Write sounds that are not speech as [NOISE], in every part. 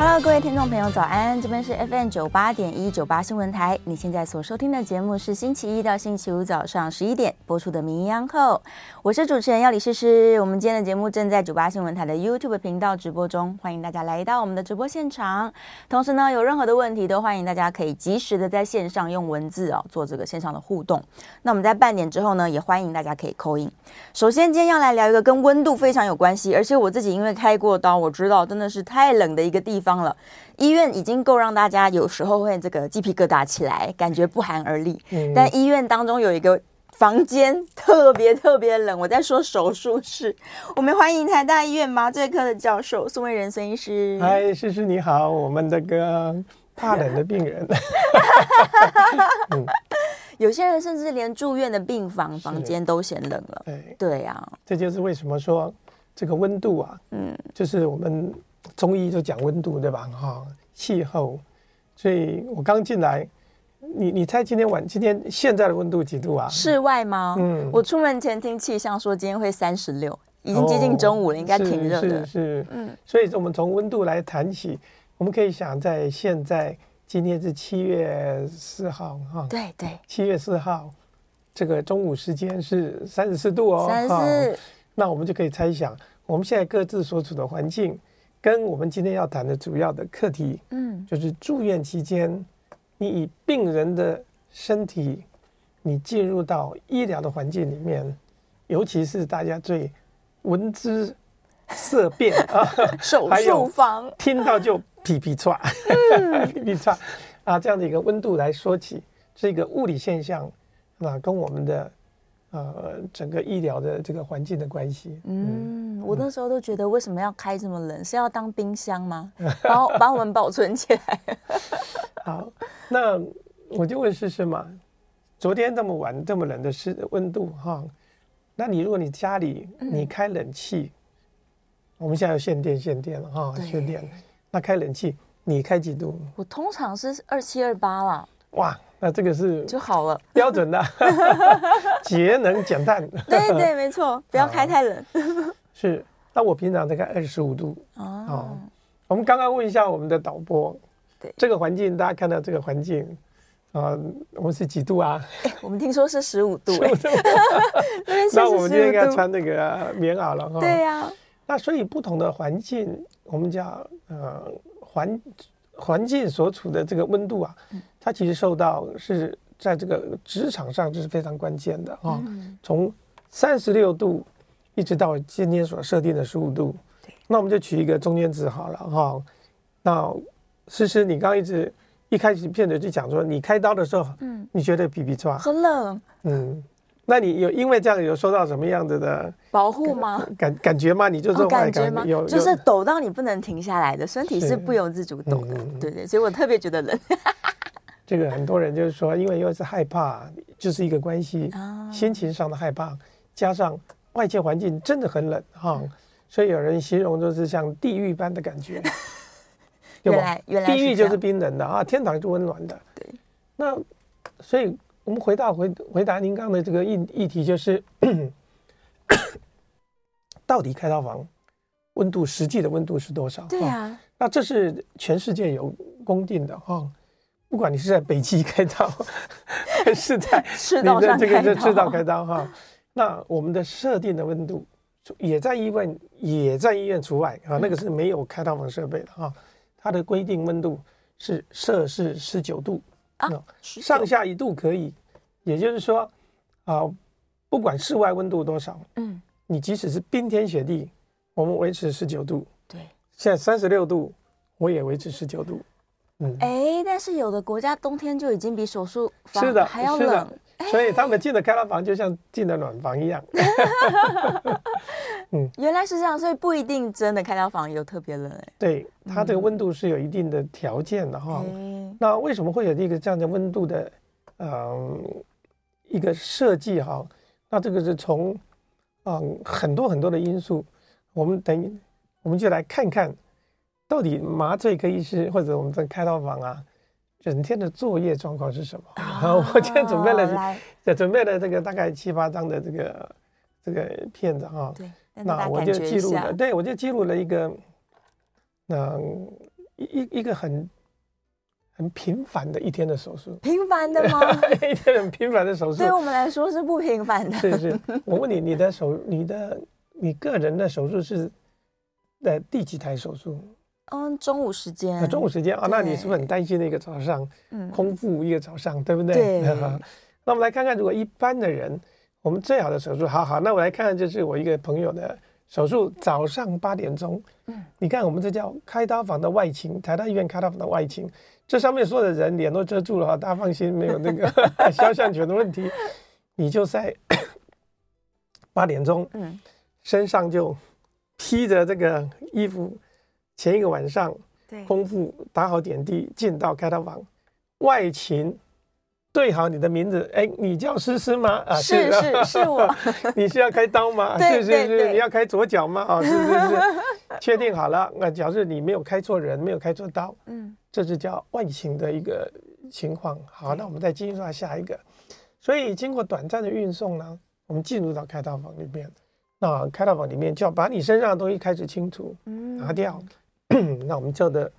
Hello，各位听众朋友，早安！这边是 FM 九八点一九八新闻台。你现在所收听的节目是星期一到星期五早上十一点播出的《名医昂寇》，我是主持人药李诗诗。我们今天的节目正在九八新闻台的 YouTube 频道直播中，欢迎大家来到我们的直播现场。同时呢，有任何的问题都欢迎大家可以及时的在线上用文字哦做这个线上的互动。那我们在半点之后呢，也欢迎大家可以 call in。首先，今天要来聊一个跟温度非常有关系，而且我自己因为开过刀，我知道真的是太冷的一个地方。了，医院已经够让大家有时候会这个鸡皮疙瘩起来，感觉不寒而栗。嗯、但医院当中有一个房间特别特别冷，我在说手术室。我们欢迎台大医院麻醉科的教授宋卫仁孙医师。嗨，诗诗你好，我们这个怕冷的病人。[LAUGHS] 嗯、有些人甚至连住院的病房房间都嫌冷了。对对呀、啊，这就是为什么说这个温度啊，嗯，就是我们。中医就讲温度，对吧？哈，气候。所以我刚进来，你你猜今天晚今天现在的温度几度啊？室外吗？嗯，我出门前听气象说今天会三十六，已经接近中午了，哦、应该挺热的。是是，是嗯。所以我们从温度来谈起，我们可以想在现在今天是七月四号哈，对对，七月四号这个中午时间是三十四度哦，三十四。那我们就可以猜想，我们现在各自所处的环境。跟我们今天要谈的主要的课题，嗯，就是住院期间，你以病人的身体，你进入到医疗的环境里面，尤其是大家最闻之色变 [LAUGHS] 啊，手术房。听到就皮皮剉，[LAUGHS] 皮皮剉啊，这样的一个温度来说起，是一个物理现象，啊，跟我们的。呃，整个医疗的这个环境的关系，嗯，嗯，我那时候都觉得为什么要开这么冷？是要当冰箱吗？把把我们保存起来。[LAUGHS] 好，那我就问诗诗嘛，昨天这么晚这么冷的湿温度哈，那你如果你家里你开冷气，嗯、我们现在要限电限电了哈，限电，那开冷气你开几度？我通常是二七二八啦。哇。那这个是就好了，标准的 [LAUGHS] 节能减碳。对对，没错，不要开太冷。[LAUGHS] 是，那我平常大概二十五度。哦，我们刚刚问一下我们的导播，对这个环境，大家看到这个环境，啊，我们是几度啊？我们听说是十五度。[LAUGHS] 那我们今天应该穿那个棉袄了哈。对呀。那所以不同的环境，我们叫呃环。环境所处的这个温度啊，它其实受到是在这个职场上这是非常关键的啊。从三十六度一直到今天所设定的十五度，那我们就取一个中间值好了哈。那诗诗，你刚刚一直一开始片子就讲说，你开刀的时候，嗯，你觉得皮皮抓很冷，嗯。那你有因为这样有受到什么样子的保护吗？感感觉吗？你就这种感觉吗？有，就是抖到你不能停下来的，身体是不由自主抖的。对对，所以我特别觉得冷。[LAUGHS] 这个很多人就是说，因为又是害怕，就是一个关系，心情上的害怕，加上外界环境真的很冷哈，所以有人形容就是像地狱般的感觉。[LAUGHS] 原来原来地狱就是冰冷的啊，天堂是温暖的。对，那所以。我们回到回回答您刚的这个议议题，就是 [COUGHS] 到底开刀房温度实际的温度是多少？对呀、啊，那这是全世界有公定的哈。不管你是在北极开刀，还 [LAUGHS] 是在赤道上开刀，赤道开刀哈。那我们的设定的温度也在医院也在医院除外啊，那个是没有开刀房设备的哈。它的规定温度是摄氏十九度。啊，上下一度可以，也就是说，啊，不管室外温度多少，嗯，你即使是冰天雪地，我们维持十九度，对，现在三十六度，我也维持十九度，嗯，哎，但是有的国家冬天就已经比手术房还要冷。所以他们进了开刀房，就像进了暖房一样。[LAUGHS] 嗯，原来是这样，所以不一定真的开刀房有特别冷。对，它这个温度是有一定的条件的哈。嗯、那为什么会有一个这样的温度的，呃，一个设计哈？那这个是从嗯很多很多的因素，我们等于我们就来看看，到底麻醉科医师或者我们在开刀房啊，整天的作业状况是什么？哦、[LAUGHS] 我今天准备了，来准备了这个大概七八张的这个这个片子哈。对，那我就记录了，对我就记录了一个，那一一一个很很平凡的一天的手术。平凡的吗？[LAUGHS] 一天很平凡的手术，对我们来说是不平凡的。是是，我问你，你的手，你的你个人的手术是在第几台手术？嗯，中午时间。中午时间啊，那你是不是很担心的一个早上？嗯，空腹一个早上，对不对？对。[LAUGHS] 那我们来看看，如果一般的人，我们最好的手术，好好，那我来看看，这是我一个朋友的手术，早上八点钟。嗯。你看，我们这叫开刀房的外勤，台大医院开刀房的外勤，这上面所有的人脸都遮住了哈，大家放心，没有那个 [LAUGHS] 肖像权的问题。你就在八点钟，嗯，身上就披着这个衣服。前一个晚上，空腹打好点滴，进到开刀房，外勤对好你的名字，哎，你叫诗诗吗？啊，是是 [LAUGHS] 是我，[LAUGHS] 你是要开刀吗？[LAUGHS] 是是是，你要开左脚吗？啊，是是是，确定好了。那假设你没有开错人，没有开错刀，嗯，这是叫外勤的一个情况。好，那我们再进入到下一个。所以经过短暂的运送呢，我们进入到开刀房里面。那开刀房里面就要把你身上的东西开始清除，拿掉。[CLEARS THROAT] 那我们叫的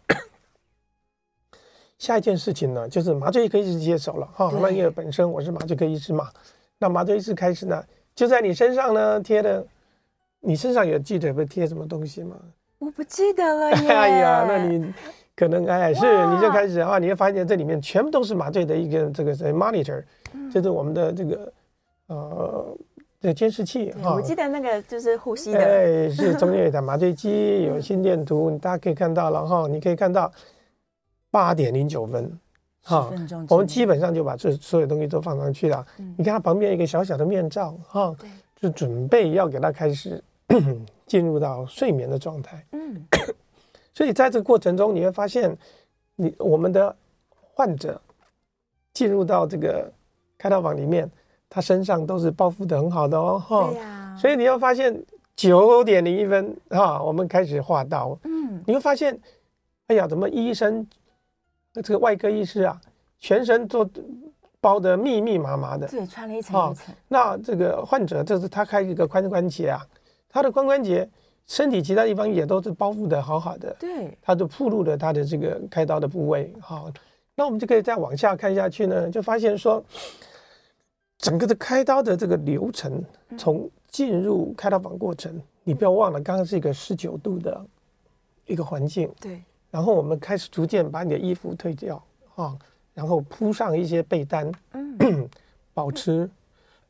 下一件事情呢，就是麻醉科医师接手了哈。那因为本身我是麻醉科医师嘛，那麻醉医师开始呢，就在你身上呢贴的，你身上有记得会贴什么东西吗？我不记得了 [LAUGHS] 耶。哎呀，那你可能哎是你就开始啊，你会发现这里面全部都是麻醉的一个这个 monitor，就是我们的这个呃。这监视器哈，我记得那个就是呼吸的，对，是中间有一台麻醉机，[LAUGHS] 有心电图，大家可以看到然后。你可以看到八点零九分，哈，我们基本上就把这所有东西都放上去了。你看它旁边一个小小的面罩，哈，就准备要给它开始 [CLEARS THROAT] 进入到睡眠的状态。嗯，[COUGHS] 所以在这个过程中，你会发现，你我们的患者进入到这个开刀房里面。他身上都是包覆的很好的哦，哈，对呀，所以你要发现九点零一分哈，我们开始画刀，嗯，你会发现，哎呀，怎么医生，这个外科医师啊，全身做包的密密麻麻的，对，穿了一层一层。那这个患者，这是他开一个髋关节啊，他的髋关节身体其他地方也都是包覆的好好的，对，他就暴露了他的这个开刀的部位，好，那我们就可以再往下看下去呢，就发现说。整个的开刀的这个流程，从进入开刀房过程，你不要忘了，刚刚是一个十九度的一个环境，对。然后我们开始逐渐把你的衣服退掉啊，然后铺上一些被单，嗯，[CLEARS THROAT] 保持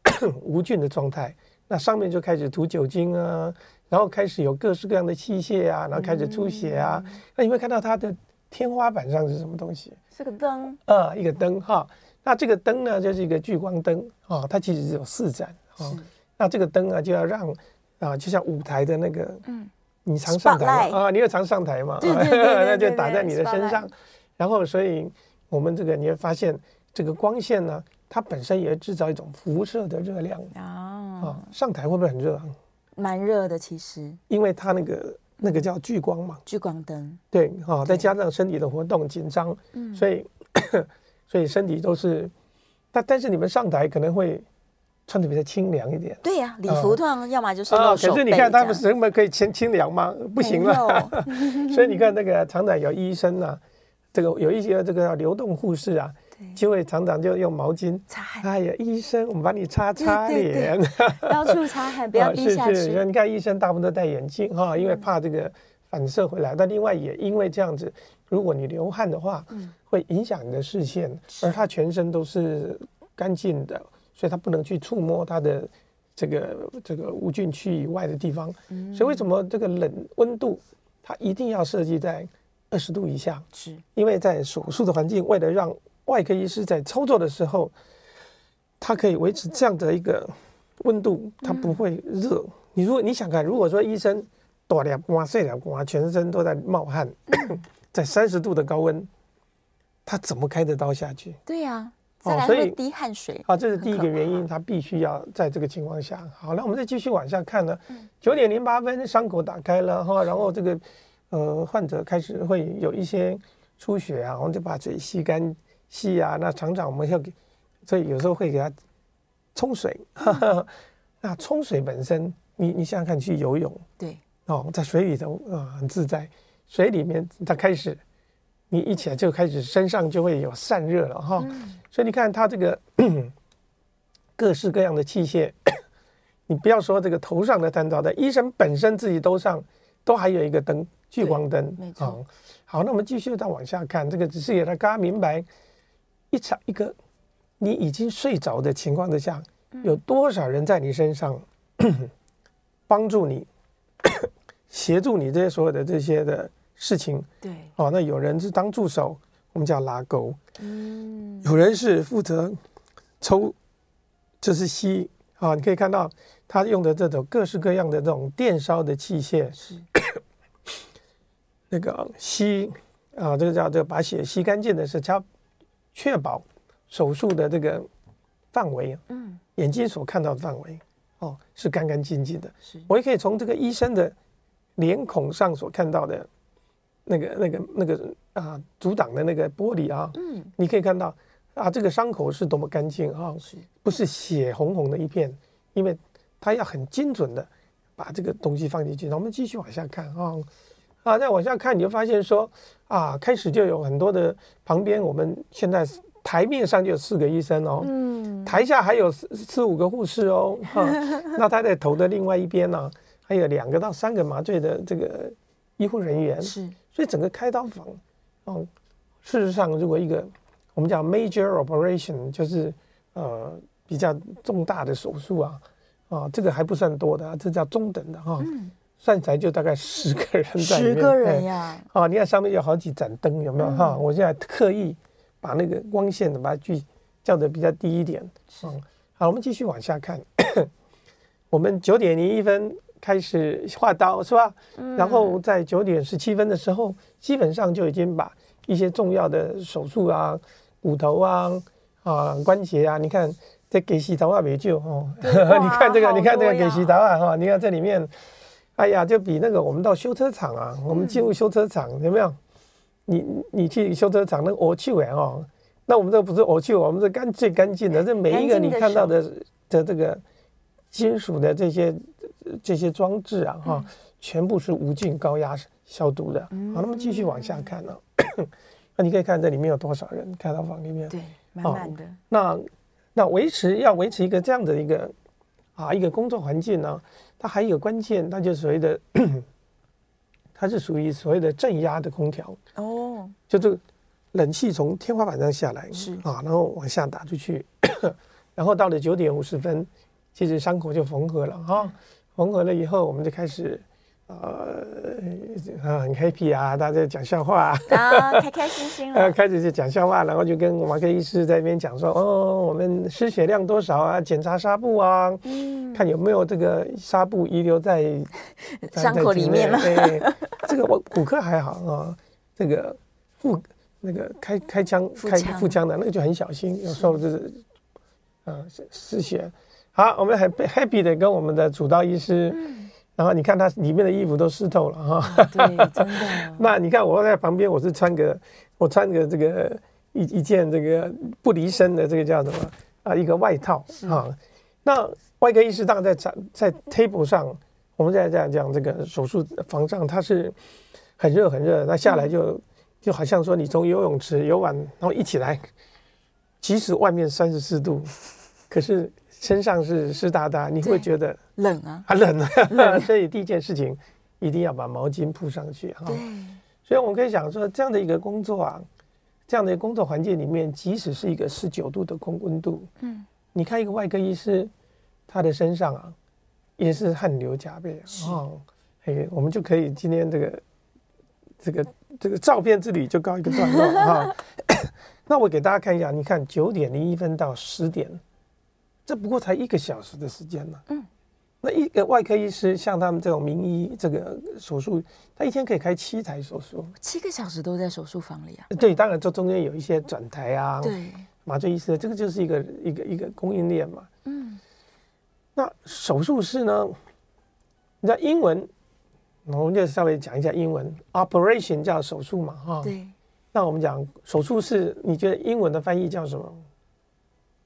[CLEARS THROAT] 无菌的状态。那上面就开始涂酒精啊，然后开始有各式各样的器械啊，然后开始出血啊。那你会看到它的天花板上是什么东西？是个灯啊，一个灯哈。那这个灯呢，就是一个聚光灯啊，它其实只有四盏啊。那这个灯啊，就要让啊，就像舞台的那个，嗯，你常上台啊，你有常上台嘛？[LAUGHS] 那就打在你的身上，然后所以我们这个你会发现，这个光线呢，它本身也制造一种辐射的热量啊。上台会不会很热？蛮热的，其实，因为它那个那个叫聚光嘛，聚光灯。对啊，再加上身体的活动紧张，嗯，所以。所以身体都是，但但是你们上台可能会穿的比较清凉一点。对呀，礼服通常要么就是。可是你看他们人们可以清清凉吗？不行了。[LAUGHS] 所以你看那个常常有医生啊，这个有一些这个流动护士啊，就会常常就用毛巾擦汗。哎呀，医生，我们帮你擦擦脸，[LAUGHS] 到处擦汗，不要低下去。是是，你看医生大部分都戴眼镜哈，因为怕这个反射回来。但另外也因为这样子。如果你流汗的话，会影响你的视线，而他全身都是干净的，所以他不能去触摸他的这个这个无菌区以外的地方。所以为什么这个冷温度，它一定要设计在二十度以下？是因为在手术的环境，为了让外科医师在操作的时候，它可以维持这样的一个温度，它不会热。你如果你想看，如果说医生大两刮、细两刮，全身都在冒汗。[COUGHS] 在三十度的高温，他怎么开的刀下去？对呀，哦，所以滴汗水。啊，这是第一个原因，他必须要在这个情况下。好，那我们再继续往下看呢。九点零八分，伤口打开了哈，然后这个呃患者开始会有一些出血啊，我们就把嘴吸干吸啊，那常常我们要给，所以有时候会给他冲水。嗯、[LAUGHS] 那冲水本身，你你想想看，去游泳，对，哦，在水里头啊、呃、很自在，水里面它开始，你一起来就开始身上就会有散热了哈。嗯、所以你看它这个各式各样的器械，你不要说这个头上的探照灯，医生本身自己都上都还有一个灯，聚光灯，没错、哦。好，那我们继续再往下看，这个只是给大家明白。一场一个，你已经睡着的情况之下，有多少人在你身上 [COUGHS] 帮助你、[COUGHS] 协助你这些所有的这些的事情？对，哦，那有人是当助手，我们叫拉钩。嗯，有人是负责抽，就是吸。啊，你可以看到他用的这种各式各样的这种电烧的器械，是 [COUGHS] 那个吸啊，这个叫这个把血吸干净的是他。确保手术的这个范围，嗯，眼睛所看到的范围，哦，是干干净净的。是，我也可以从这个医生的脸孔上所看到的，那个、那个、那个啊，阻挡的那个玻璃啊，嗯，你可以看到啊，这个伤口是多么干净啊，是，不是血红红的一片？因为它要很精准的把这个东西放进去。那我们继续往下看啊。啊，再往下看，你就发现说，啊，开始就有很多的旁边，我们现在台面上就有四个医生哦，嗯，台下还有四四五个护士哦，哈、[LAUGHS] 啊，那他在头的另外一边呢、啊，还有两个到三个麻醉的这个医护人员，是，所以整个开刀房，哦、啊，事实上，如果一个我们叫 major operation，就是呃比较重大的手术啊，啊，这个还不算多的，这叫中等的哈。啊嗯算起来就大概十个人在里面，十个人呀！哦，你看上面有好几盏灯，有没有哈？我现在刻意把那个光线的把它举叫的比较低一点。嗯，好，我们继续往下看。[COUGHS] 我们九点零一分开始画刀是吧？然后在九点十七分的时候，基本上就已经把一些重要的手术啊、骨头啊、啊关节啊，你看这给洗头啊没救哦。[LAUGHS] 你看这个，你看这个给洗头啊哈，你看这里面。哎呀，就比那个我们到修车厂啊，我们进入修车厂、嗯、有没有？你你去修车厂那个恶臭哎哦，那我们这不是我去，我们是干最干净的。这每一个你看到的的这个金属的这些这些装置啊哈，嗯、全部是无菌高压消毒的。嗯、好，那么继续往下看呢、啊，[CLEARS THROAT] 那你可以看这里面有多少人开到房里面？对，满满的。那那维持要维持一个这样的一个啊一个工作环境呢？它还有一个关键，它就是所谓的，[CLEARS THROAT] 它是属于所谓的正压的空调哦，就这个冷气从天花板上下来是啊，然后往下打出去，[COUGHS] 然后到了九点五十分，其实伤口就缝合了啊，缝合了以后，我们就开始。呃，很 happy 啊，大家讲笑话啊，开开心心了。[LAUGHS] 开始就讲笑话，然后就跟马克医师在那边讲说，哦，我们失血量多少啊？检查纱布啊，嗯，看有没有这个纱布遗留在 [LAUGHS] 伤口里面了。对，这个我骨科还好啊，这个腹那个开开枪开腹腔的那个就很小心，有时候就是呃失血。好，我们很 happy 的跟我们的主刀医师。然后你看他里面的衣服都湿透了哈，对，真的。那你看我在旁边，我是穿个，我穿个这个一一件这个不离身的这个叫什么啊？一个外套啊。那外科医师当然在在 table 上，我们在在讲这个手术房上，它是很热很热，那下来就就好像说你从游泳池游完，然后一起来，即使外面三十四度，可是。身上是湿哒哒，你会觉得冷啊，啊冷啊，[LAUGHS] [LAUGHS] 所以第一件事情一定要把毛巾铺上去哈。对，所以我们可以想说，这样的一个工作啊，这样的一个工作环境里面，即使是一个十九度的空温度，嗯，你看一个外科医师，他的身上啊，也是汗流浃背啊。哎，我们就可以今天这个这个这个照片之旅就告一个段落哈。[LAUGHS] 那我给大家看一下，你看九点零一分到十点。这不过才一个小时的时间呢。嗯，那一个外科医师像他们这种名医，这个手术，他一天可以开七台手术，七个小时都在手术房里啊。对，当然这中间有一些转台啊，对，麻醉医师，这个就是一个一个一个供应链嘛。嗯，那手术室呢？你知道英文，我们就稍微讲一下英文，operation 叫手术嘛，哈。对。那我们讲手术室，你觉得英文的翻译叫什么？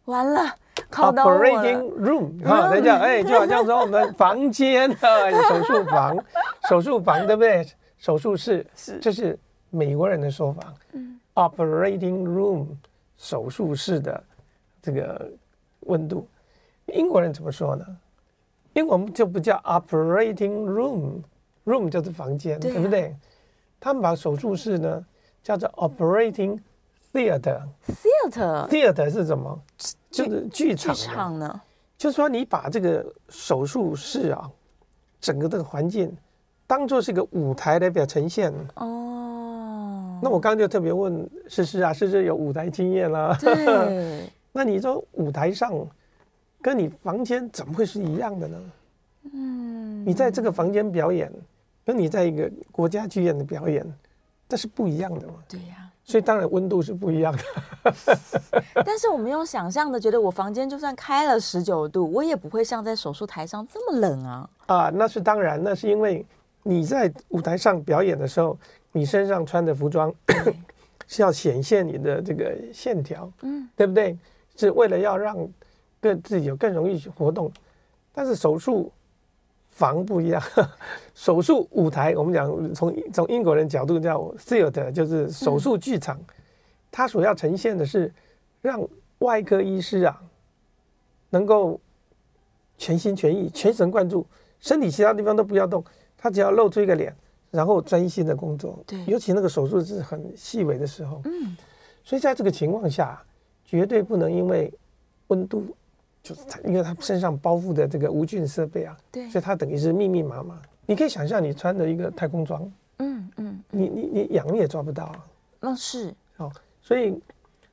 完了，考到我。Operating room，[LAUGHS] 哈，等一下，哎，就好像说我们房间啊，[LAUGHS] 手术房，手术房，对不对？手术室 [LAUGHS] 是，这是美国人的说法。嗯，Operating room，手术室的这个温度，英国人怎么说呢？英文就不叫 Operating room，room 就是房间，对，啊、对不对？他们把手术室呢叫做 Operating theater，theater，theater 是什么？就是剧场。剧场呢？就是说你把这个手术室啊，整个这个环境当做是一个舞台来表呈现。哦。那我刚刚就特别问诗诗啊，诗诗有舞台经验啦。对。[LAUGHS] 那你说舞台上跟你房间怎么会是一样的呢？嗯。你在这个房间表演。跟你在一个国家剧院的表演，这是不一样的嘛？对呀、啊，所以当然温度是不一样的。[LAUGHS] 但是我们用想象的，觉得我房间就算开了十九度，我也不会像在手术台上这么冷啊！啊，那是当然，那是因为你在舞台上表演的时候，你身上穿的服装 [COUGHS] 是要显现你的这个线条，嗯，对不对？是为了要让更自己有更容易去活动，但是手术。房不一样，[LAUGHS] 手术舞台，我们讲从从英国人角度叫 theater，就是手术剧场，它所要呈现的是让外科医师啊能够全心全意、全神贯注，身体其他地方都不要动，他只要露出一个脸，然后专心的工作。对，尤其那个手术是很细微的时候，嗯，所以在这个情况下，绝对不能因为温度。就是他，因为他身上包覆的这个无菌设备啊，对，所以他等于是密密麻麻。你可以想象，你穿的一个太空装，嗯嗯，你你你痒你也抓不到啊。那是哦，所以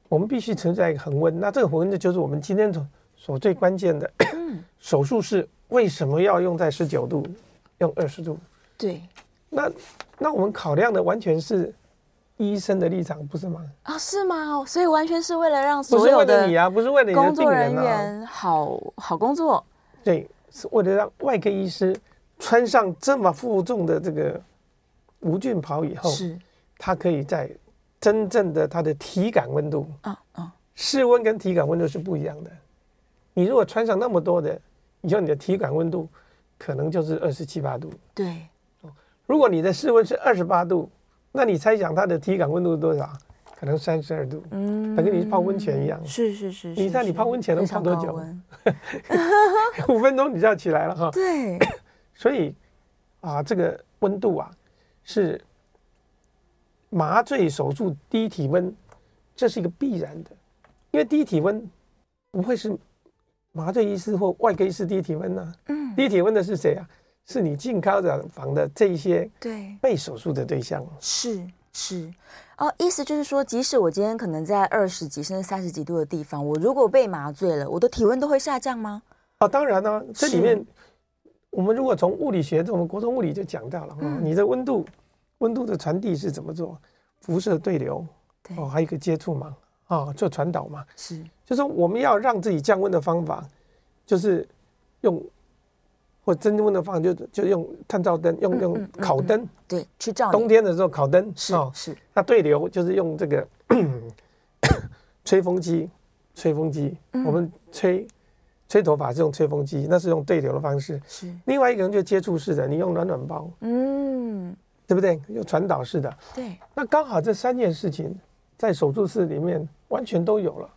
我们必须存在一个恒温。那这个恒温就是我们今天所所最关键的。[COUGHS] 手术室为什么要用在十九度，用二十度？对，那那我们考量的完全是。医生的立场不是吗？啊，是吗？所以完全是为了让所有的你啊，不是为了工作人员好好工作。对，是为了让外科医师穿上这么负重的这个无菌袍以后，是，他可以在真正的他的体感温度啊啊，室温跟体感温度是不一样的。你如果穿上那么多的，以后你的体感温度可能就是二十七八度。对，如果你的室温是二十八度。那你猜想它的体感温度是多少？可能三十二度，嗯，等于你泡温泉一样。是是是，你猜你泡温泉能泡多久？[LAUGHS] 五分钟你就要起来了哈。对，所以啊，这个温度啊，是麻醉手术低体温，这是一个必然的，因为低体温不会是麻醉医师或外科医师低体温呢。嗯，低体温的是谁啊？是你进开刀房的这一些对。被手术的对象。是是。哦，意思就是说，即使我今天可能在二十几甚至三十几度的地方，我如果被麻醉了，我的体温都会下降吗？啊，当然呢、啊，这里面我们如果从物理学，我们国中物理就讲到了，嗯、你的温度温度的传递是怎么做？辐射对流，对。哦，还有一个接触嘛，啊、哦，做传导嘛，是，就是说我们要让自己降温的方法，就是用。或增温的方法就就用探照灯，用用烤灯、对，去照。冬天的时候烤灯是哦是。那对流就是用这个 [COUGHS] 吹风机，吹风机，嗯、我们吹吹头发是用吹风机，那是用对流的方式。是。另外一个人就接触式的，你用暖暖包，嗯，对不对？用传导式的。对。那刚好这三件事情在手术室里面完全都有了。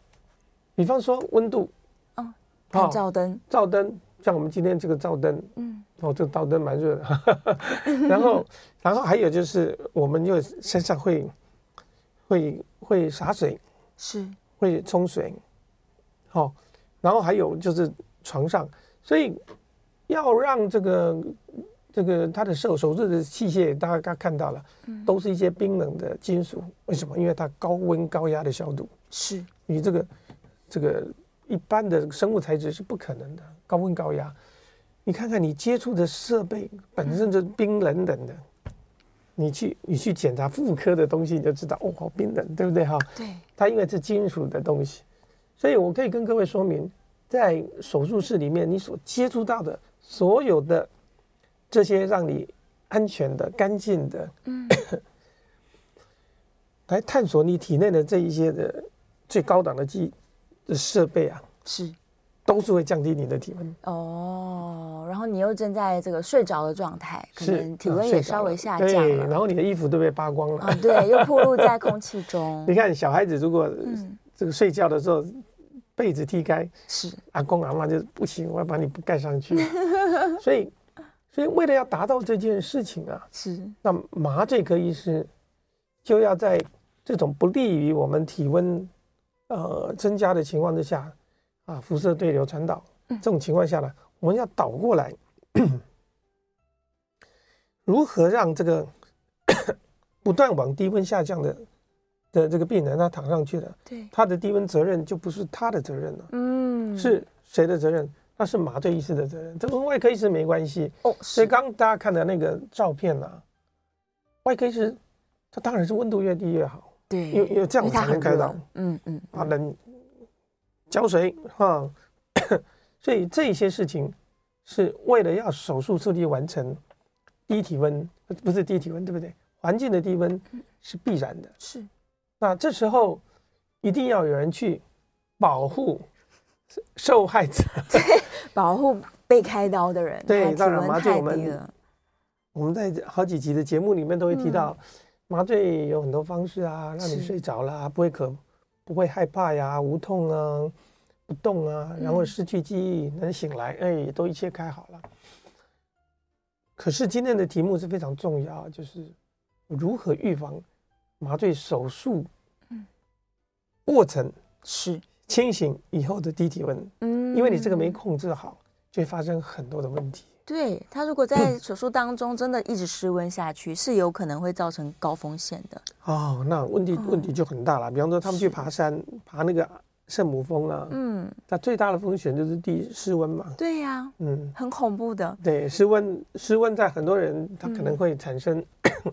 比方说温度，哦，探照灯，照灯。像我们今天这个照灯，嗯，哦，这个照灯蛮热的，[LAUGHS] 然后，然后还有就是，我们就身上会，会会洒水，是，会冲水，好、哦，然后还有就是床上，所以要让这个这个他的手手术的器械，大家刚看到了，都是一些冰冷的金属，为什么？因为它高温高压的消毒，是。你这个这个。一般的生物材质是不可能的，高温高压，你看看你接触的设备本身就冰冷冷的，你去你去检查妇科的东西，你就知道哦，好冰冷，对不对？哈？对，它因为是金属的东西，所以我可以跟各位说明，在手术室里面你所接触到的所有的这些让你安全的、干净的，嗯，[COUGHS] 来探索你体内的这一些的最高档的技的设备啊，是，都是会降低你的体温哦。然后你又正在这个睡着的状态，可能体温也稍微下降然后你的衣服都被扒光了，啊，对，又暴露在空气中。[LAUGHS] 你看小孩子如果嗯这个睡觉的时候。被子踢开，是阿公阿妈就不行，我要把你盖上去。[LAUGHS] 所以，所以为了要达到这件事情啊，是那麻醉科医师就要在这种不利于我们体温呃增加的情况之下啊，辐射对流传导这种情况下呢，我们要倒过来，如何让这个 [COUGHS] 不断往低温下降的。的这个病人他躺上去的，对，他的低温责任就不是他的责任了，嗯，是谁的责任？那是麻醉医师的责任，这跟外科医师没关系哦。所以刚大家看的那个照片啊，外科医师他当然是温度越低越好，对，因为因为这样才能开刀，嗯嗯，把人浇水哈，[COUGHS] 所以这些事情是为了要手术顺利完成，低体温不是低体温对不对？环境的低温是必然的，是。那这时候一定要有人去保护受害者，[LAUGHS] 对，保护被开刀的人。对，当然麻醉我们我们在好几集的节目里面都会提到，麻醉有很多方式啊，让你睡着了，不会可不会害怕呀，无痛啊，不动啊，然后失去记忆能醒来，哎，都一切开好了。可是今天的题目是非常重要，就是如何预防。麻醉手术，过程是清醒以后的低体温，嗯，因为你这个没控制好，就会发生很多的问题。对，他如果在手术当中真的一直失温下去，是有可能会造成高风险的。哦，那问题问题就很大了。比方说，他们去爬山，爬那个圣母峰啊，嗯，那最大的风险就是低失温嘛。对呀，嗯，很恐怖的。对，失温失温在很多人他可能会产生。[COUGHS]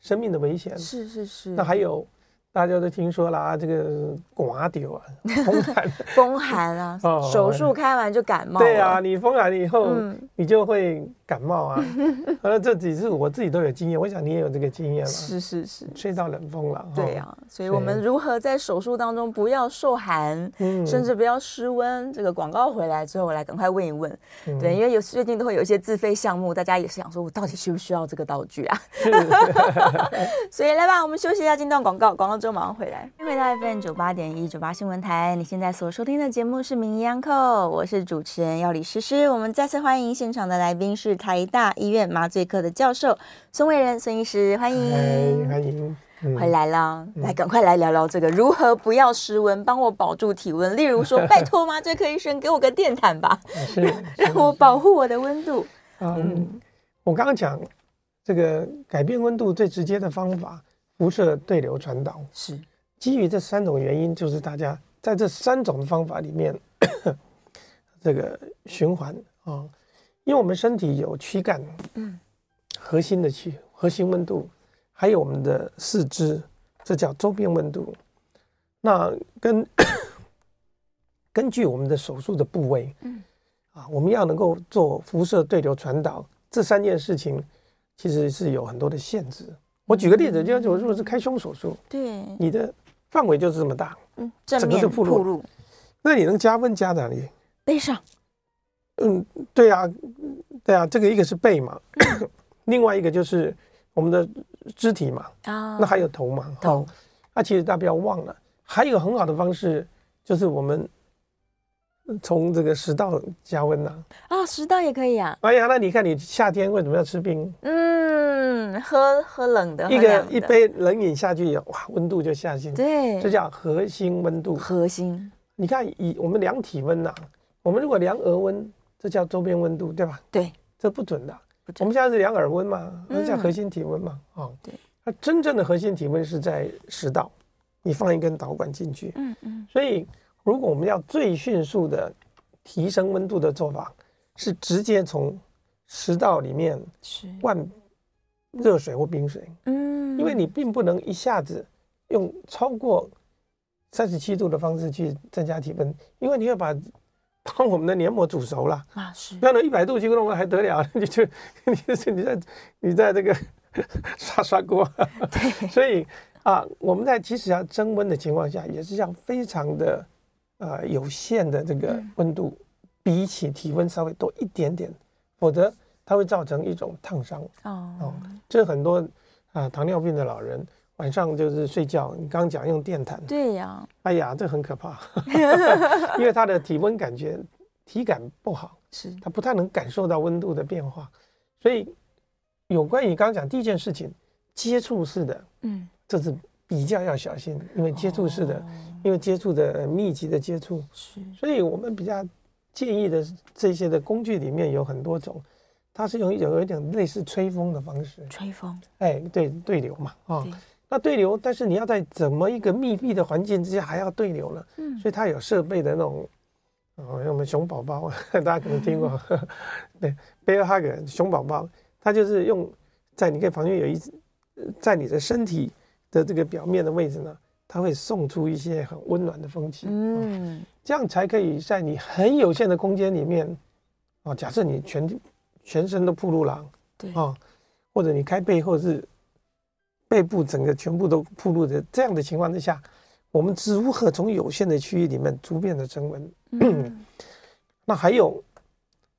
生命的危险是是是，那还有大家都听说了啊，这个刮掉啊，[LAUGHS] 风寒，风寒啊，[LAUGHS] 手术开完就感冒。对啊，你风寒了以后，你就会感冒啊。[LAUGHS] 那这几次我自己都有经验，我想你也有这个经验了。是是是，吹到冷风了。对啊，所以我们如何在手术当中不要受寒，甚至不要失温？这个广告回来之后，我来赶快问一问。对，因为有最近都会有一些自费项目，大家也是想说，我到底需不需要这个道具啊？[LAUGHS] 所以来吧，我们休息一下，进段广告，广告之后马上回来。欢迎回到 FM 九八点一九八新闻台，你现在所收听的节目是《名医央叩》，我是主持人要李诗诗。我们再次欢迎现场的来宾是台大医院麻醉科的教授孙伟仁孙医师，欢迎，欢迎，回来了，嗯、来赶快来聊聊这个如何不要失温，帮我保住体温。例如说，[LAUGHS] 拜托麻醉科医生给我个电毯吧，是 [LAUGHS] 让我保护我的温度。嗯，嗯我刚刚讲。这个改变温度最直接的方法，辐射对流传导是基于这三种原因，就是大家在这三种方法里面，[COUGHS] 这个循环啊，因为我们身体有躯干，嗯，核心的区核心温度，还有我们的四肢，这叫周边温度。那根 [COUGHS] 根据我们的手术的部位，嗯，啊，我们要能够做辐射对流传导这三件事情。其实是有很多的限制。我举个例子，就像我如果是开胸手术，对，你的范围就是这么大，嗯，整个是铺路。那你能加温加哪里？背上。嗯，对啊，对啊，这个一个是背嘛，[CLEARS THROAT] 另外一个就是我们的肢体嘛，啊，那还有头嘛，头。那其实大家不要忘了，还有很好的方式就是我们。从这个食道加温呐啊，食道也可以啊。哎呀，那你看你夏天为什么要吃冰？嗯，喝喝冷的，一个一杯冷饮下去，哇，温度就下去。对，这叫核心温度。核心，你看以我们量体温呐，我们如果量额温，这叫周边温度，对吧？对，这不准的。我们现在是量耳温嘛，那叫核心体温嘛。哦，对，它真正的核心体温是在食道，你放一根导管进去。嗯嗯，所以。如果我们要最迅速的提升温度的做法，是直接从食道里面灌热水或冰水。嗯，因为你并不能一下子用超过三十七度的方式去增加体温，因为你要把把我们的黏膜煮熟了啊，是，不要那一百度去弄了还得了？[LAUGHS] [LAUGHS] 你就你你在你在这个 [LAUGHS] 刷刷锅，对，所以。啊，我们在即使要增温的情况下，也是要非常的呃有限的这个温度，嗯、比起体温稍微多一点点，否则它会造成一种烫伤。哦，哦，这很多啊糖尿病的老人晚上就是睡觉，你刚刚讲用电毯，对呀、啊，哎呀，这很可怕，[LAUGHS] 因为他的体温感觉体感不好，是。他不太能感受到温度的变化，所以有关于刚刚讲第一件事情，接触式的，嗯。这是比较要小心，因为接触式的，哦、因为接触的密集的接触，是，所以我们比较建议的这些的工具里面有很多种，它是用一种有一点类似吹风的方式，吹风，哎，对，对流嘛，啊、那对流，但是你要在怎么一个密闭的环境之下还要对流呢？嗯，所以它有设备的那种，哦，像我们熊宝宝，[LAUGHS] 大家可能听过，[LAUGHS] 嗯、对，Bear Hug 熊宝宝，它就是用在你可以旁边有一，在你的身体。的这个表面的位置呢，它会送出一些很温暖的风气，嗯，这样才可以在你很有限的空间里面，哦，假设你全全身都铺路了，对，哦，或者你开背后是背部整个全部都暴露的这样的情况之下，我们如何从有限的区域里面逐渐的增温？嗯，[CLEARS THROAT] 那还有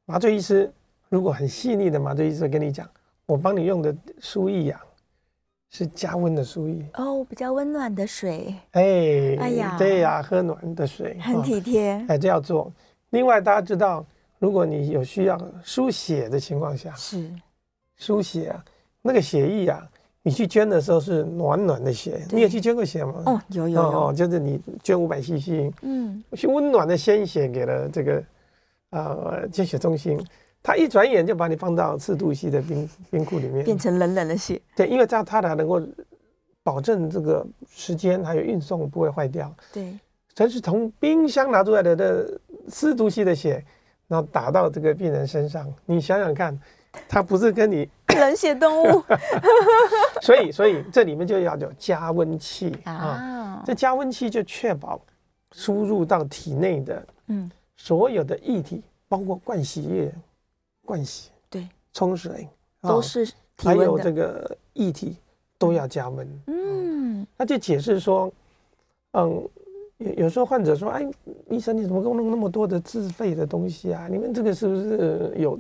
麻醉医师，如果很细腻的麻醉医师跟你讲，我帮你用的输液啊。是加温的输液哦，比较温暖的水。哎，哎呀，对呀，喝暖的水，很体贴。哎，这要做。另外，大家知道，如果你有需要输血的情况下，是输血啊，那个血液啊，你去捐的时候是暖暖的血。你有去捐过血吗？哦，有有有，就是你捐五百 CC，嗯，去温暖的鲜血给了这个呃捐血中心。他一转眼就把你放到四度 C 的冰冰库里面，变成冷冷的血。对，因为这样它才能够保证这个时间还有运送不会坏掉。对，这是从冰箱拿出来的这四度 C 的血，然后打到这个病人身上。你想想看，他不是跟你冷血动物。[LAUGHS] 所以，所以这里面就要有加温器啊。这加温器就确保输入到体内的嗯所有的液体，包括灌洗液。灌洗对，冲水都是，还有这个液体都要加温。嗯，那就解释说，嗯，有有时候患者说，哎，医生你怎么给我弄那么多的自费的东西啊？你们这个是不是有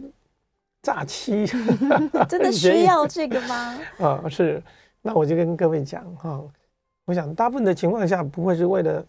诈欺？[LAUGHS] [LAUGHS] 真的需要这个吗？[LAUGHS] 啊，是。那我就跟各位讲哈，我想大部分的情况下不会是为了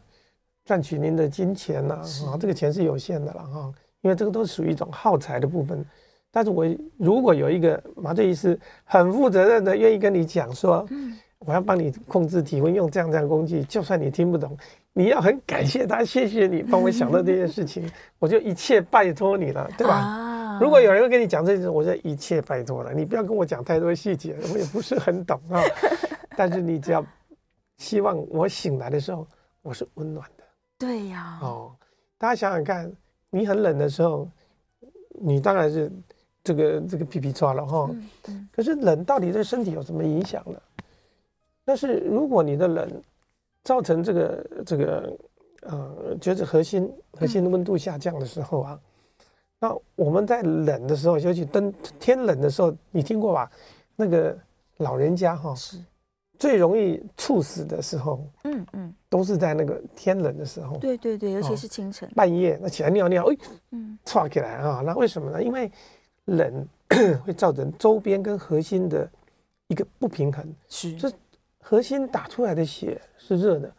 赚取您的金钱呐，啊，这个钱是有限的了哈，因为这个都属于一种耗材的部分。但是我如果有一个麻醉医师很负责任的愿意跟你讲说，嗯我要帮你控制体温，用这样这样工具，就算你听不懂，你要很感谢他，谢谢你帮我想到这件事情，我就一切拜托你了，对吧？如果有人会跟你讲这些，我就一切拜托了，你不要跟我讲太多细节，我也不是很懂啊。[LAUGHS] 但是你只要希望我醒来的时候我是温暖的，对呀。哦，大家想想看，你很冷的时候，你当然是。这个这个皮皮抓了哈，可是冷到底对身体有什么影响呢？但是如果你的冷造成这个这个呃，就是核心核心的温度下降的时候啊，那我们在冷的时候，尤其冬天冷的时候，你听过吧？那个老人家哈，是。最容易猝死的时候，嗯嗯，都是在那个天冷的时候。对对对，尤其是清晨。半夜，那起来尿尿，哎，嗯，窜起来啊，那为什么呢？因为冷 [CLEARS THROAT] 会造成周边跟核心的一个不平衡，是。这核心打出来的血是热的，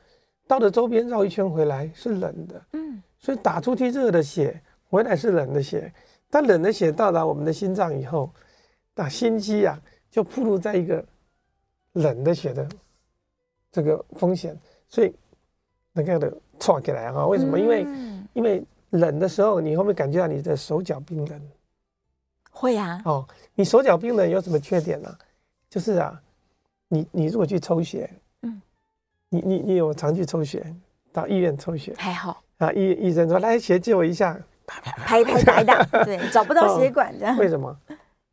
到了周边绕一圈回来是冷的，嗯，所以打出去热的血回来是冷的血，但冷的血到达我们的心脏以后，那心肌啊就暴露在一个冷的血的这个风险，所以那个的错起来啊，为什么？因为因为冷的时候，你会不会感觉到你的手脚冰冷？会呀，哦，你手脚冰冷有什么缺点呢？就是啊，你你如果去抽血，嗯，你你你有常去抽血，到医院抽血还好啊，医医生说来血借我一下，拍拍拍的，对，找不到血管的，为什么？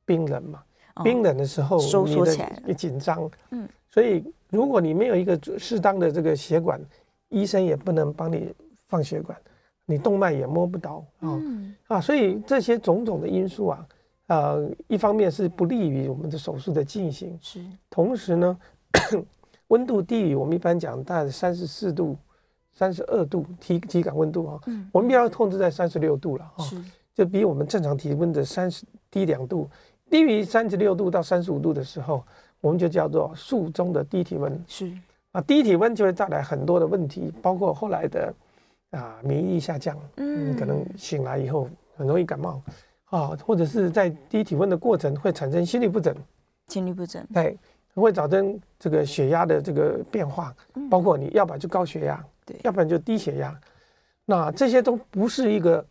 冰冷嘛，冰冷的时候收缩起来，你紧张，嗯，所以如果你没有一个适当的这个血管，医生也不能帮你放血管，你动脉也摸不到啊啊，所以这些种种的因素啊。呃，一方面是不利于我们的手术的进行，是。同时呢，温度低于我们一般讲大概三十四度、三十二度体体感温度啊，嗯，我们要控制在三十六度了哈，是，就比我们正常体温的三十低两度，低于三十六度到三十五度的时候，我们就叫做术中的低体温，是。啊，低体温就会带来很多的问题，包括后来的啊免疫力下降，嗯，可能醒来以后很容易感冒啊，或者是在低体温的过程会产生心律不整，心律不整，对。会造成这个血压的这个变化，包括你要不然就高血压，对，要不然就低血压，那这些都不是一个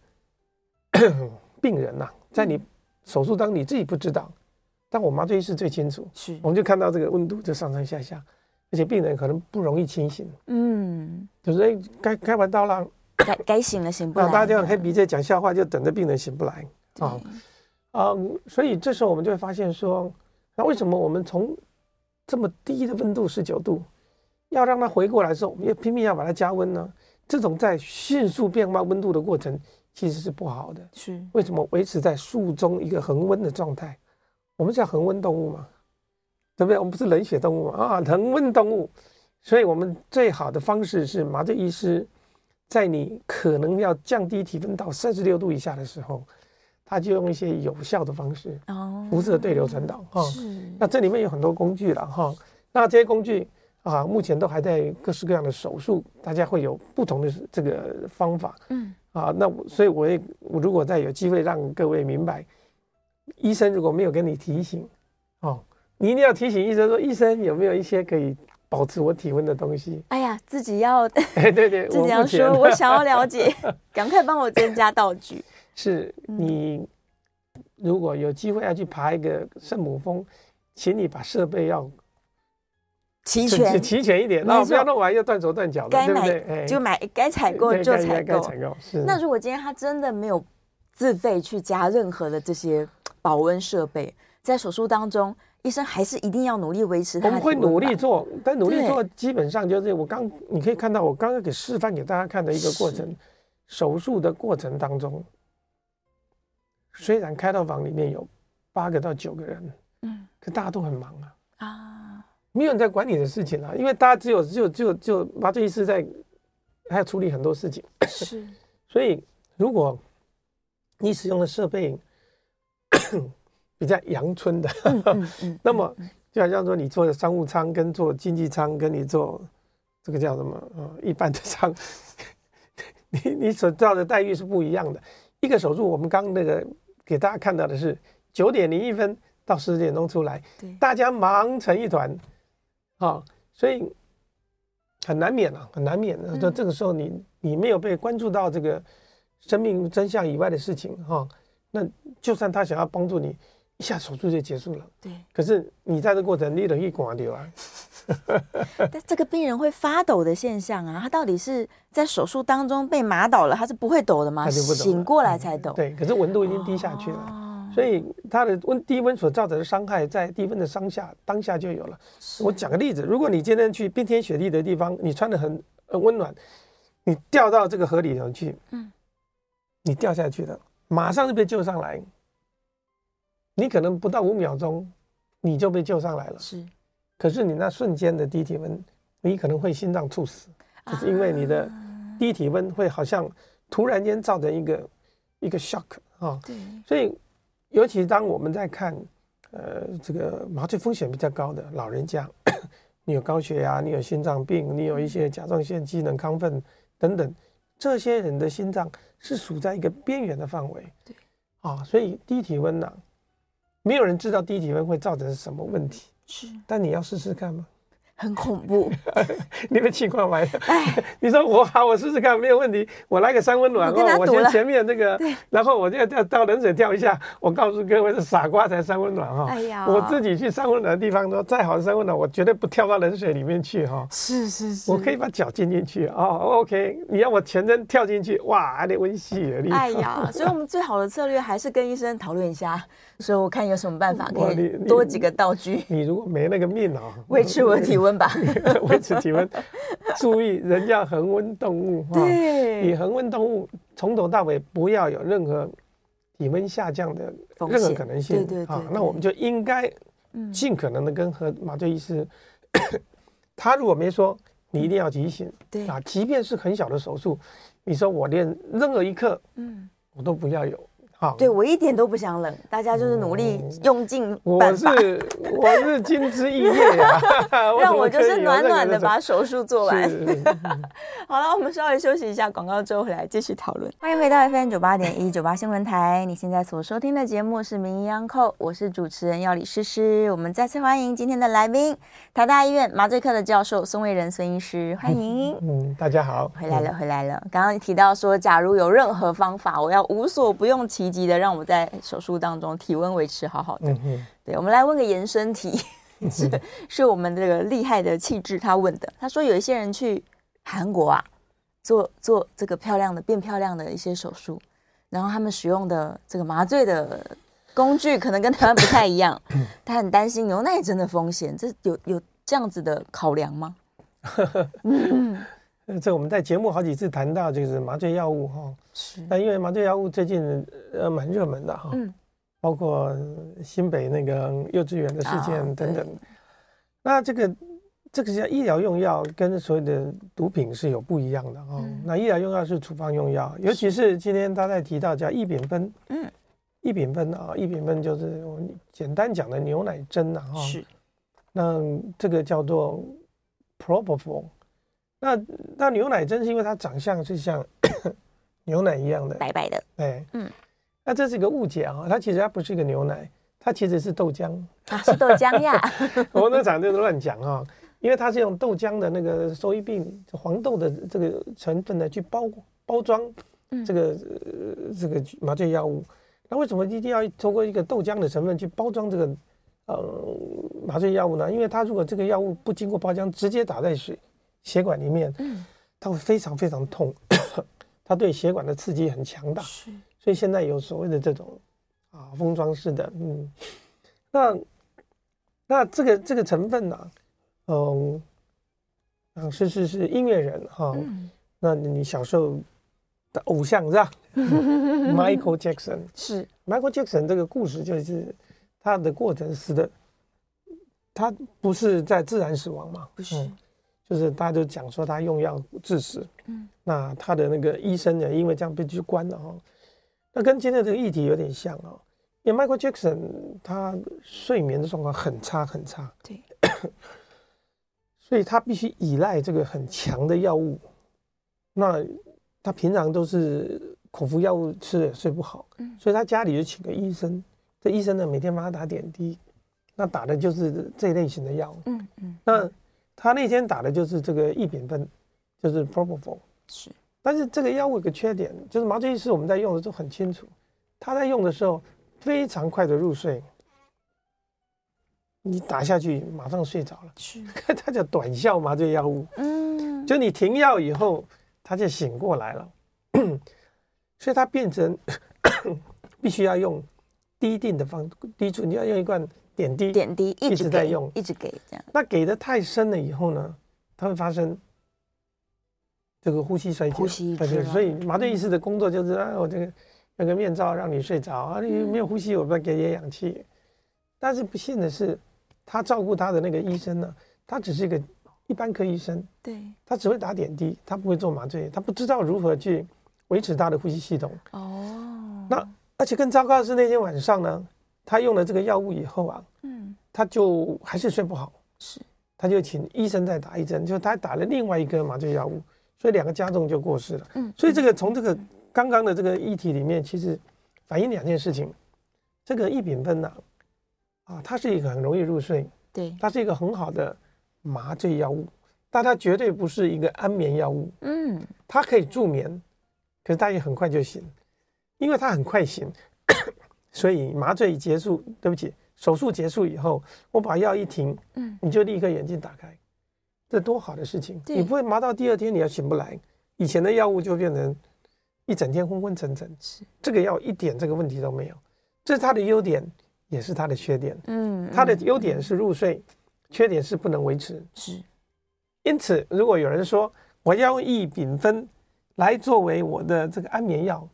[CLEARS THROAT] 病人呐，在你手术当中你自己不知道，但我麻醉医师最清楚，是，我们就看到这个温度就上上下下，而且病人可能不容易清醒，嗯，就是哎，该开完刀了，该该醒了醒不来，大家就黑鼻子讲笑话，就等着病人醒不来。啊，嗯，所以这时候我们就会发现说，那为什么我们从这么低的温度十九度，要让它回过来的时候，我们要拼命要把它加温呢？这种在迅速变化温度的过程，其实是不好的。是为什么维持在术中一个恒温的状态？我们叫恒温动物嘛，对不对？我们不是冷血动物嘛？啊，恒温动物。所以我们最好的方式是麻醉医师，在你可能要降低体温到三十六度以下的时候。他就用一些有效的方式，哦，辐射对流传导，哈，是。那这里面有很多工具了，哈。那这些工具啊，目前都还在各式各样的手术，大家会有不同的这个方法，嗯，啊，那所以我也，我如果再有机会让各位明白，医生如果没有跟你提醒，哦，你一定要提醒医生说，医生有没有一些可以保持我体温的东西？哎呀，自己要，[LAUGHS] 哎，对对，自己要说，我 [LAUGHS] 想要了解，赶快帮我增加道具。[LAUGHS] 是你如果有机会要去爬一个圣母峰，请你把设备要齐全，齐全一点，然后不要弄完又断手断脚的，该买？就买该采购就采购。采购是。那如果今天他真的没有自费去加任何的这些保温设备，在手术当中，医生还是一定要努力维持。我们会努力做，但努力做基本上就是我刚你可以看到我刚刚给示范给大家看的一个过程，手术的过程当中。虽然开刀房里面有八个到九个人，嗯，可大家都很忙啊，啊，没有人在管你的事情啊，因为大家只有只有只有就麻醉医师在，还要处理很多事情，是，[COUGHS] 所以如果你使用的设备 [COUGHS] 比较阳春的，[LAUGHS] 那么就好像说你坐商务舱跟做经济舱跟你做这个叫什么啊一般的舱，[LAUGHS] 你你所到的待遇是不一样的。一个手术，我们刚那个。给大家看到的是九点零一分到十点钟出来，大家忙成一团，啊，所以很难免啊，很难免的。就这个时候，你你没有被关注到这个生命真相以外的事情，哈，那就算他想要帮助你，一下手术就结束了，对。可是你在这过程，你容易挂掉啊。[LAUGHS] 但这个病人会发抖的现象啊，他到底是在手术当中被麻倒了，他是不会抖的吗？他就不抖，醒过来才抖。对，可是温度已经低下去了，哦、所以它的温低温所造成的伤害，在低温的伤下当下就有了。我讲个例子，如果你今天去冰天雪地的地方，你穿的很很温暖，你掉到这个河里头去，嗯，你掉下去了，马上就被救上来，你可能不到五秒钟，你就被救上来了。是。可是你那瞬间的低体温，你可能会心脏猝死，就是因为你的低体温会好像突然间造成一个一个 shock 啊。对。所以，尤其当我们在看，呃，这个麻醉风险比较高的老人家，[COUGHS] 你有高血压，你有心脏病，你有一些甲状腺机能亢奋等等，这些人的心脏是处在一个边缘的范围。对。啊，所以低体温呢，没有人知道低体温会造成什么问题。是，但你要试试看吗？很恐怖，[LAUGHS] 你们情况完了。哎，[LAUGHS] 你说我好，我试试看，没有问题。我来个三温暖哦，我先前面那个，然后我就要跳到冷水跳一下。我告诉各位，是傻瓜才三温暖哈。哎呀，我自己去三温暖的地方说，再好的三温暖，我绝对不跳到冷水里面去哈。是是是，我可以把脚浸进去哦。OK，你要我全身跳进去，哇，还得温习。哎呀，所以我们最好的策略还是跟医生讨论一下。所以我看有什么办法可以多几个道具。你，如果没那个命啊，[LAUGHS] 维持我的体温吧。[LAUGHS] 维持体温，注意人家恒温动物。对，你恒温动物从头到尾不要有任何体温下降的任何可能性。对对对。啊，那我们就应该尽可能的跟和麻醉医师 [COUGHS] 他如果没说你一定要提醒，对啊，即便是很小的手术，你说我连任何一刻，嗯，我都不要有。好，对我一点都不想冷，大家就是努力用尽办法。我是我是金枝玉叶呀，[LAUGHS] 让我就是暖暖的把手术做完。[LAUGHS] 好了，我们稍微休息一下，广告之后回来继续讨论。欢迎回到 FM 九八点一九八新闻台，你现在所收听的节目是《名医央叩》，我是主持人要李诗诗。我们再次欢迎今天的来宾，台大医院麻醉科的教授孙卫仁孙医师，欢迎。[LAUGHS] 嗯，大家好，回来了，回来了。刚刚你提到说，假如有任何方法，我要无所不用其极的让我在手术当中体温维持好好的。嗯，对，我们来问个延伸题，[LAUGHS] 是是我们这个厉害的气质他问的。他说有一些人去韩国啊，做做这个漂亮的变漂亮的一些手术，然后他们使用的这个麻醉的工具可能跟台湾不太一样，他很担心牛奶针的风险，这有有这样子的考量吗？[LAUGHS] 嗯这我们在节目好几次谈到，就是麻醉药物哈，是。那因为麻醉药物最近呃蛮热门的哈，嗯，包括新北那个幼稚园的事件等等。那这个这个叫医疗用药，跟所有的毒品是有不一样的哈。那医疗用药是处方用药，尤其是今天他在提到叫异丙酚，嗯，异丙酚啊，异丙酚就是我们简单讲的牛奶针呐哈。是。那这个叫做 Propofol。那那牛奶针是因为它长相是像 [COUGHS] 牛奶一样的白白的，哎，嗯，那这是一个误解啊，它其实它不是一个牛奶，它其实是豆浆啊，是豆浆呀。[LAUGHS] 我们那场就是乱讲啊，因为它是用豆浆的那个收益病黄豆的这个成分呢去包包装这个、嗯、这个麻醉药物。那为什么一定要通过一个豆浆的成分去包装这个呃麻醉药物呢？因为它如果这个药物不经过包浆，直接打在水。血管里面，它会非常非常痛，[COUGHS] 它对血管的刺激很强大，所以现在有所谓的这种啊封装式的，嗯，那那这个这个成分呢、啊，嗯，啊是是是音乐人哈，嗯、那你小时候的偶像是吧？[LAUGHS] Michael Jackson 是。Michael Jackson 这个故事就是他的过程死的，他不是在自然死亡嘛？不是。嗯就是大家都讲说他用药致死，嗯，那他的那个医生呢，因为这样被去关了哈。那跟今天这个议题有点像哦，因为 Michael Jackson 他睡眠的状况很差很差，对，所以他必须依赖这个很强的药物。那他平常都是口服药物吃也睡不好，嗯，所以他家里就请个医生，这医生呢每天帮他打点滴，那打的就是这类型的药，嗯嗯，那。他那天打的就是这个异丙酚，就是 Propofol。是，但是这个药物有个缺点，就是麻醉医师我们在用的时候很清楚，他在用的时候非常快的入睡，你打下去马上睡着了。是，[LAUGHS] 它叫短效麻醉药物。嗯，就你停药以后，他就醒过来了，[COUGHS] 所以它变成 [COUGHS] 必须要用滴定的方滴出，你要用一罐。点滴，点滴一直在用，一直给这样。那给的太深了以后呢，它会发生这个呼吸衰竭。呼吸，所以麻醉医师的工作就是啊，我这个那个面罩让你睡着啊，你没有呼吸，我不要给点氧气。但是不幸的是，他照顾他的那个医生呢，他只是一个一般科医生，对，他只会打点滴，他不会做麻醉，他不知道如何去维持他的呼吸系统。哦，那而且更糟糕的是那天晚上呢。他用了这个药物以后啊，嗯，他就还是睡不好，是，他就请医生再打一针，就他打了另外一个麻醉药物，所以两个加重就过世了，嗯，所以这个从这个刚刚的这个议题里面，其实反映两件事情，这个异丙酚呐，啊，它是一个很容易入睡，对，它是一个很好的麻醉药物，但它绝对不是一个安眠药物，嗯，它可以助眠，可是它也很快就醒，因为它很快醒。所以麻醉结束，对不起，手术结束以后，我把药一停，嗯，你就立刻眼睛打开，这多好的事情！你不会麻到第二天你要醒不来，以前的药物就变成一整天昏昏沉沉。是这个药一点这个问题都没有，这是它的优点，也是它的缺点。嗯，它的优点是入睡，缺点是不能维持。是，因此如果有人说我要用异丙酚来作为我的这个安眠药。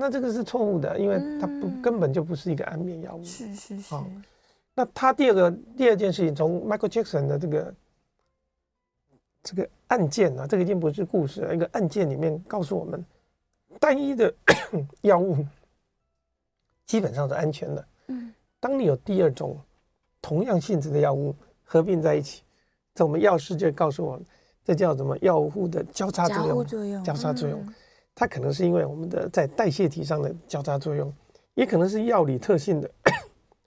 那这个是错误的，因为它不根本就不是一个安眠药物。是是是。那他第二个第二件事情，从 Michael Jackson 的这个这个案件啊，这个已经不是故事了，一个案件里面告诉我们，单一的 [COUGHS] 药物基本上是安全的。嗯，当你有第二种同样性质的药物合并在一起，在我们药师就告诉我们，这叫什么？药物的交叉作用。作用交叉作用，它可能是因为我们的在代谢体上的交叉作用，也可能是药理特性的。[COUGHS]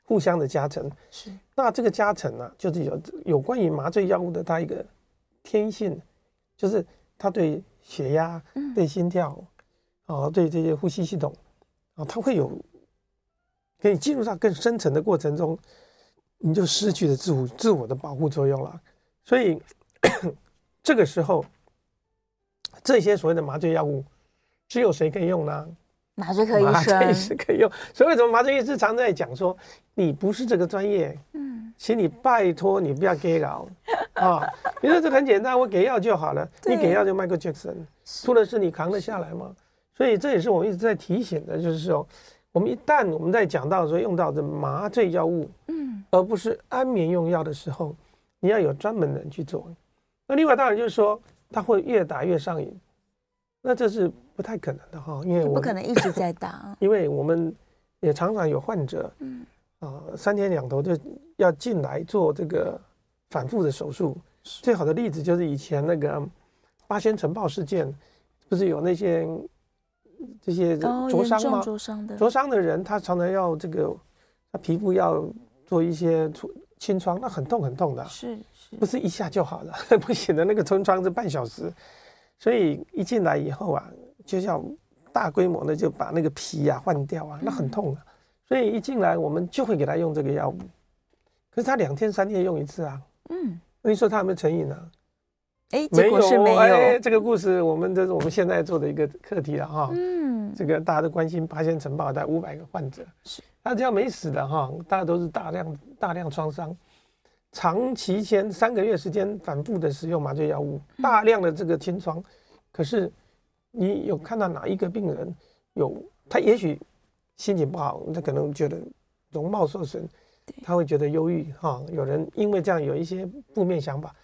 互相的加成是，那这个加成呢、啊，就是有有关于麻醉药物的它一个天性，就是它对血压、嗯、对心跳，啊，对这些呼吸系统，啊，它会有，可以进入到更深层的过程中，你就失去了自我自我的保护作用了。所以 [COUGHS] 这个时候，这些所谓的麻醉药物，只有谁可以用呢？麻醉科医生，麻醉医师可以用，所以为什么麻醉医师常在讲说，你不是这个专业，嗯，请你拜托你不要给药 [LAUGHS] 啊。你说这很简单，我给药就好了，你给药就 Michael Jackson，出了事你扛得下来吗？所以这也是我们一直在提醒的，就是说，我们一旦我们在讲到说用到这麻醉药物，嗯，而不是安眠用药的时候，你要有专门人去做。那另外当然就是说，他会越打越上瘾，那这是。不太可能的哈，因为我不可能一直在打，[LAUGHS] 因为我们也常常有患者，嗯，啊，三天两头就要进来做这个反复的手术。最好的例子就是以前那个八仙尘爆事件，不是有那些这些灼伤吗？灼伤的灼伤的人，他常常要这个他皮肤要做一些清创，那很痛很痛的，是是，不是一下就好了，[LAUGHS] 不行的，那个清创是半小时，所以一进来以后啊。就要大规模的就把那个皮啊换掉啊，那很痛啊，所以一进来我们就会给他用这个药物，可是他两天三天用一次啊，嗯，那你说他有没有成瘾呢？哎，结果是没有。哎，这个故事我们这是我们现在做的一个课题了哈，嗯，这个大家都关心八仙尘爆带五百个患者，是，他只要没死的哈，大家都是大量大量创伤，长期间三个月时间反复的使用麻醉药物，大量的这个清创，可是。你有看到哪一个病人有他也许心情不好，他可能觉得容貌受损，他会觉得忧郁哈。有人因为这样有一些负面想法，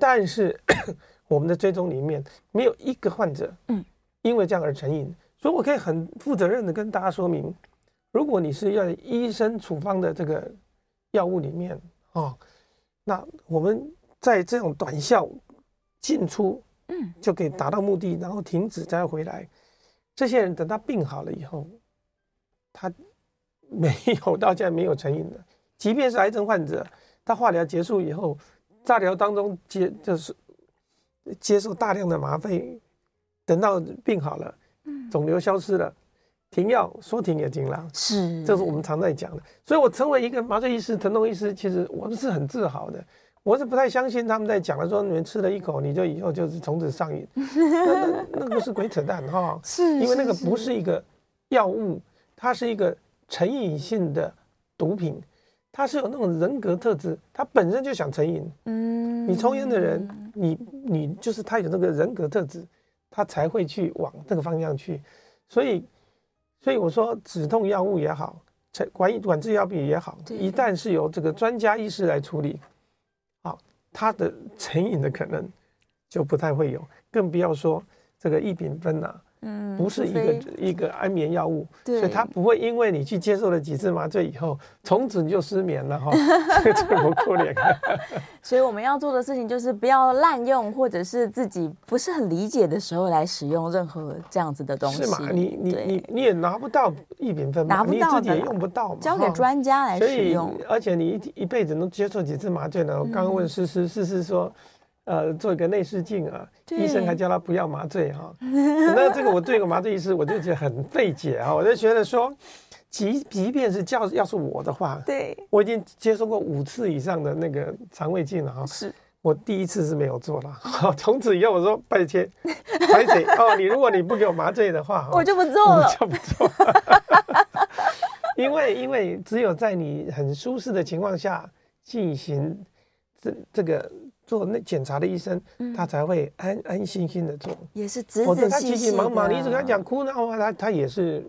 但是 [COUGHS] 我们的追踪里面没有一个患者嗯因为这样而成瘾，所以我可以很负责任的跟大家说明，如果你是要医生处方的这个药物里面啊，那我们在这种短效进出。嗯，就可以达到目的，然后停止再回来。这些人等他病好了以后，他没有到现在没有成瘾的。即便是癌症患者，他化疗结束以后，化疗当中接就是接受大量的吗啡，等到病好了，肿瘤消失了，停药说停也停了。是，这是我们常在讲的。所以我成为一个麻醉医师、疼痛医师，其实我们是很自豪的。我是不太相信他们在讲的说，你们吃了一口，你就以后就是从此上瘾，那那那个是鬼扯淡哈，[LAUGHS] 是，因为那个不是一个药物，它是一个成瘾性的毒品，它是有那种人格特质，它本身就想成瘾。嗯，你抽烟的人，你你就是他有那个人格特质，他才会去往那个方向去，所以所以我说止痛药物也好，管管制药品也好，一旦是由这个专家医师来处理。它的成瘾的可能就不太会有，更不要说这个异丙酚呐，嗯，不是一个一个安眠药物，对，所以它不会因为你去接受了几次麻醉以后，从此你就失眠了哈，[LAUGHS] 这个不可怜。[LAUGHS] 所以我们要做的事情就是不要滥用，或者是自己不是很理解的时候来使用任何这样子的东西。是嘛？你你你你也拿不到一品分，拿不到，你自己也用不到嘛，交给专家来使用。而且你一一辈子能接受几次麻醉呢？我刚刚问诗诗，诗诗说。呃，做一个内视镜啊，医生还叫他不要麻醉哈、啊。[LAUGHS] 那这个我对个麻醉医师，我就觉得很费解啊。我就觉得说，即即便是叫要是我的话，对，我已经接受过五次以上的那个肠胃镜了哈。是，我第一次是没有做了。好，[LAUGHS] 从此以后我说拜托，拜托 [LAUGHS] 哦，你如果你不给我麻醉的话，我就不做了，就不做。因为因为只有在你很舒适的情况下进行这这个。做那检查的医生，嗯、他才会安安心心的做，也是仔仔细细他急急忙忙，你一直跟他。讲哭闹啊，他他也是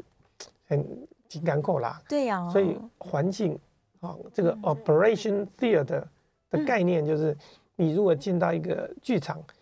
很紧张够啦。对呀、哦，所以环境啊、哦，这个 operation theater 的概念就是，你如果进到一个剧场，对，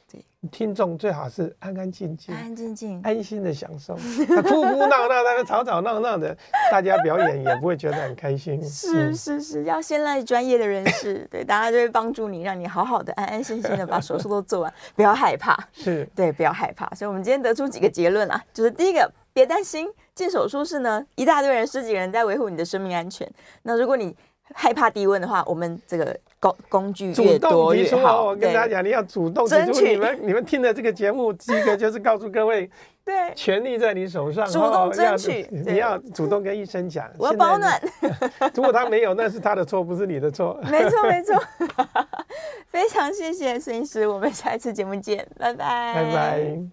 听众最好是安安静静、安安静静、安心的享受。他哭哭闹闹，他吵吵闹闹的，[LAUGHS] 大家表演也不会觉得很开心。是是是，要先让专业的人士，[LAUGHS] 对，大家就会帮助你，让你好好的、安安心心的把手术都做完，[LAUGHS] 不要害怕。是对，不要害怕。所以，我们今天得出几个结论啊，就是第一个，别担心，进手术室呢，一大堆人，十几个人在维护你的生命安全。那如果你害怕低温的话，我们这个工工具越多越好。我跟大家讲，你要主动争取。你们你们听的这个节目，第一个就是告诉各位，[LAUGHS] 对，权力在你手上，主动争取。你要主动跟医生讲，我要保暖。[LAUGHS] 如果他没有，那是他的错，不是你的错。没错，[LAUGHS] 没错。非常谢谢孙医师，我们下一次节目见，拜拜，拜拜。